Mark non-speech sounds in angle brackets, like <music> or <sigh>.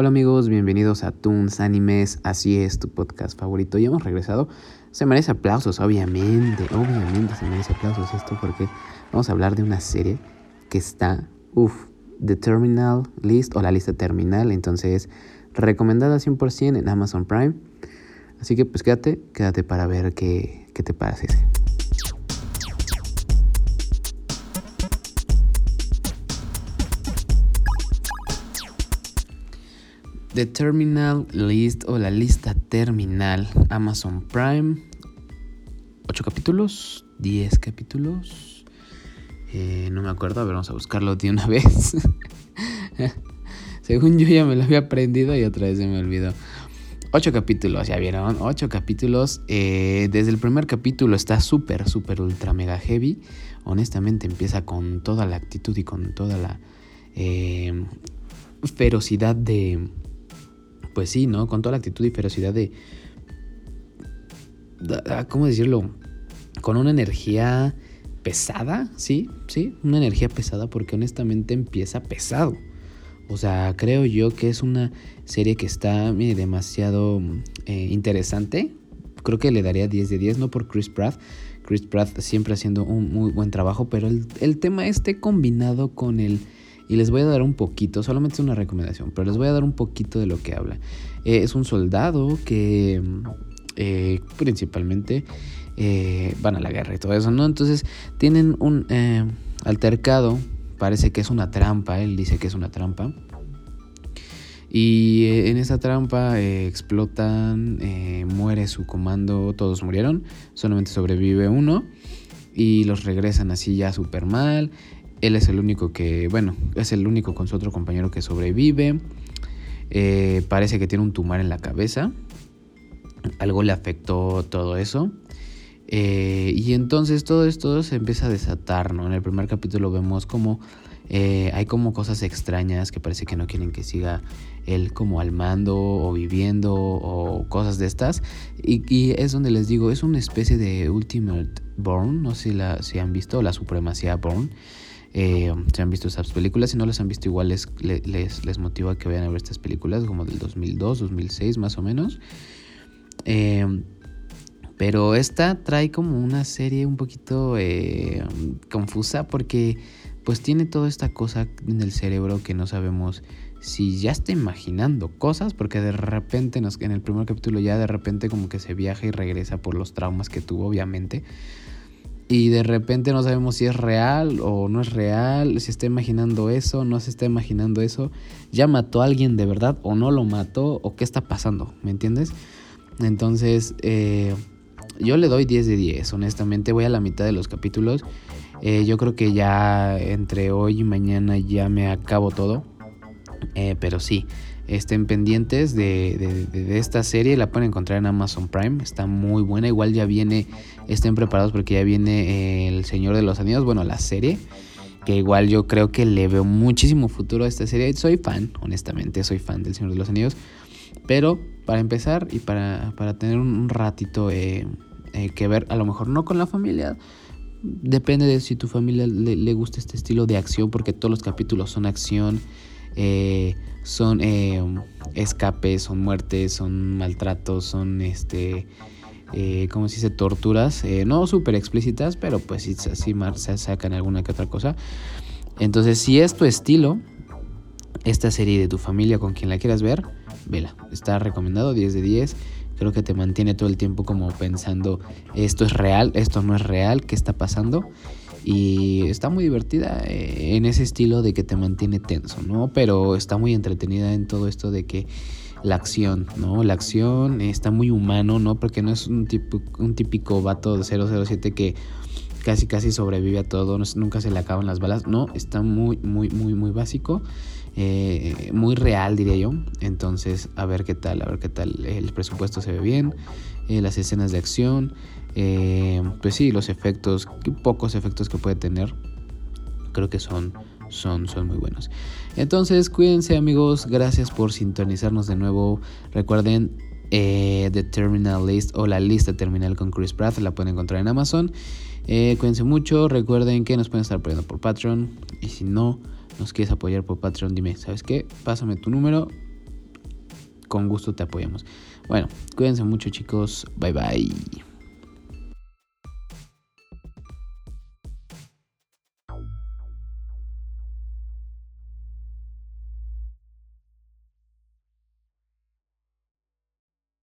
Hola amigos, bienvenidos a Toons Animes, así es tu podcast favorito. Ya hemos regresado. Se merece aplausos, obviamente, obviamente se merece aplausos esto porque vamos a hablar de una serie que está, uff, The Terminal List o la lista terminal, entonces recomendada 100% en Amazon Prime. Así que pues quédate, quédate para ver qué, qué te parece. The Terminal List o la lista terminal Amazon Prime. 8 capítulos, 10 capítulos. Eh, no me acuerdo, a ver, vamos a buscarlo de una <laughs> vez. Según yo ya me lo había aprendido y otra vez se me olvidó. 8 capítulos, ya vieron, 8 capítulos. Eh, desde el primer capítulo está súper, súper, ultra, mega heavy. Honestamente empieza con toda la actitud y con toda la eh, ferocidad de, pues sí, ¿no? Con toda la actitud y ferocidad de... ¿Cómo decirlo? Con una energía pesada, ¿sí? Sí, una energía pesada porque honestamente empieza pesado. O sea, creo yo que es una serie que está demasiado eh, interesante. Creo que le daría 10 de 10, no por Chris Pratt. Chris Pratt siempre haciendo un muy buen trabajo, pero el, el tema este combinado con el y les voy a dar un poquito, solamente es una recomendación, pero les voy a dar un poquito de lo que habla. Eh, es un soldado que eh, principalmente eh, van a la guerra y todo eso, ¿no? Entonces tienen un altercado, parece que es una trampa, él dice que es una trampa. Y en esa trampa explotan, muere su comando, todos murieron, solamente sobrevive uno y los regresan así ya súper mal. Él es el único que, bueno, es el único con su otro compañero que sobrevive. Eh, parece que tiene un tumor en la cabeza. Algo le afectó todo eso. Eh, y entonces todo esto se empieza a desatar, ¿no? En el primer capítulo vemos como eh, hay como cosas extrañas que parece que no quieren que siga él como al mando o viviendo o cosas de estas. Y, es donde les digo, es una especie de Ultimate Born, no sé si, la, si han visto, la supremacía Born. Eh, se han visto esas películas. Si no las han visto, igual les, les, les, motiva que vayan a ver estas películas, como del 2002, 2006 más o menos. Eh, pero esta trae como una serie un poquito eh, confusa porque pues tiene toda esta cosa en el cerebro que no sabemos si ya está imaginando cosas, porque de repente en el primer capítulo ya de repente como que se viaja y regresa por los traumas que tuvo, obviamente y de repente no sabemos si es real o no es real, si está imaginando eso, no se está imaginando eso, ya mató a alguien de verdad o no lo mató o qué está pasando, ¿me entiendes? Entonces, eh, yo le doy 10 de 10, honestamente voy a la mitad de los capítulos, eh, yo creo que ya entre hoy y mañana ya me acabo todo, eh, pero sí, estén pendientes de, esta serie. La pueden encontrar en Amazon Prime. Está muy buena. Igual ya viene, estén preparados porque ya viene eh, El Señor de los Anillos. Bueno, la serie. Que igual yo creo que le veo muchísimo futuro a esta serie. Soy fan, honestamente, soy fan del Señor de los Anillos. Pero para empezar y para, tener un ratito eh, eh, que ver, a lo mejor no con la familia. Depende de si tu familia le, le gusta este estilo de acción, porque todos los capítulos son acción. Eh, son eh, escapes, son muertes, son maltratos, son este, eh, ¿cómo se dice? Torturas, eh, no súper explícitas, pero pues sí, sí se sacan alguna que otra cosa. Entonces, si es tu estilo, esta serie de tu familia con quien la quieras ver, vela. Está recomendado 10 de 10. Creo que te mantiene todo el tiempo como pensando, esto es real, esto no es real, ¿qué está pasando? Y está muy divertida eh, en ese estilo de que te mantiene tenso, ¿no? Pero está muy entretenida en todo esto de que la acción, ¿no? La acción está muy humano, ¿no? Porque no es un, tipo, un típico vato de 007 que casi casi sobrevive a todo, nunca se le acaban las balas, no, está muy, muy, muy, muy básico, eh, muy real diría yo, entonces a ver qué tal, a ver qué tal, el presupuesto se ve bien, eh, las escenas de acción, eh, pues sí, los efectos, pocos efectos que puede tener, creo que son, son, son muy buenos. Entonces, cuídense amigos, gracias por sintonizarnos de nuevo. Recuerden, The Terminal List o la lista terminal con Chris Pratt la pueden encontrar en Amazon. Eh, cuídense mucho, recuerden que nos pueden estar apoyando por Patreon y si no nos quieres apoyar por Patreon, dime, ¿sabes qué? Pásame tu número, con gusto te apoyamos. Bueno, cuídense mucho chicos, bye bye.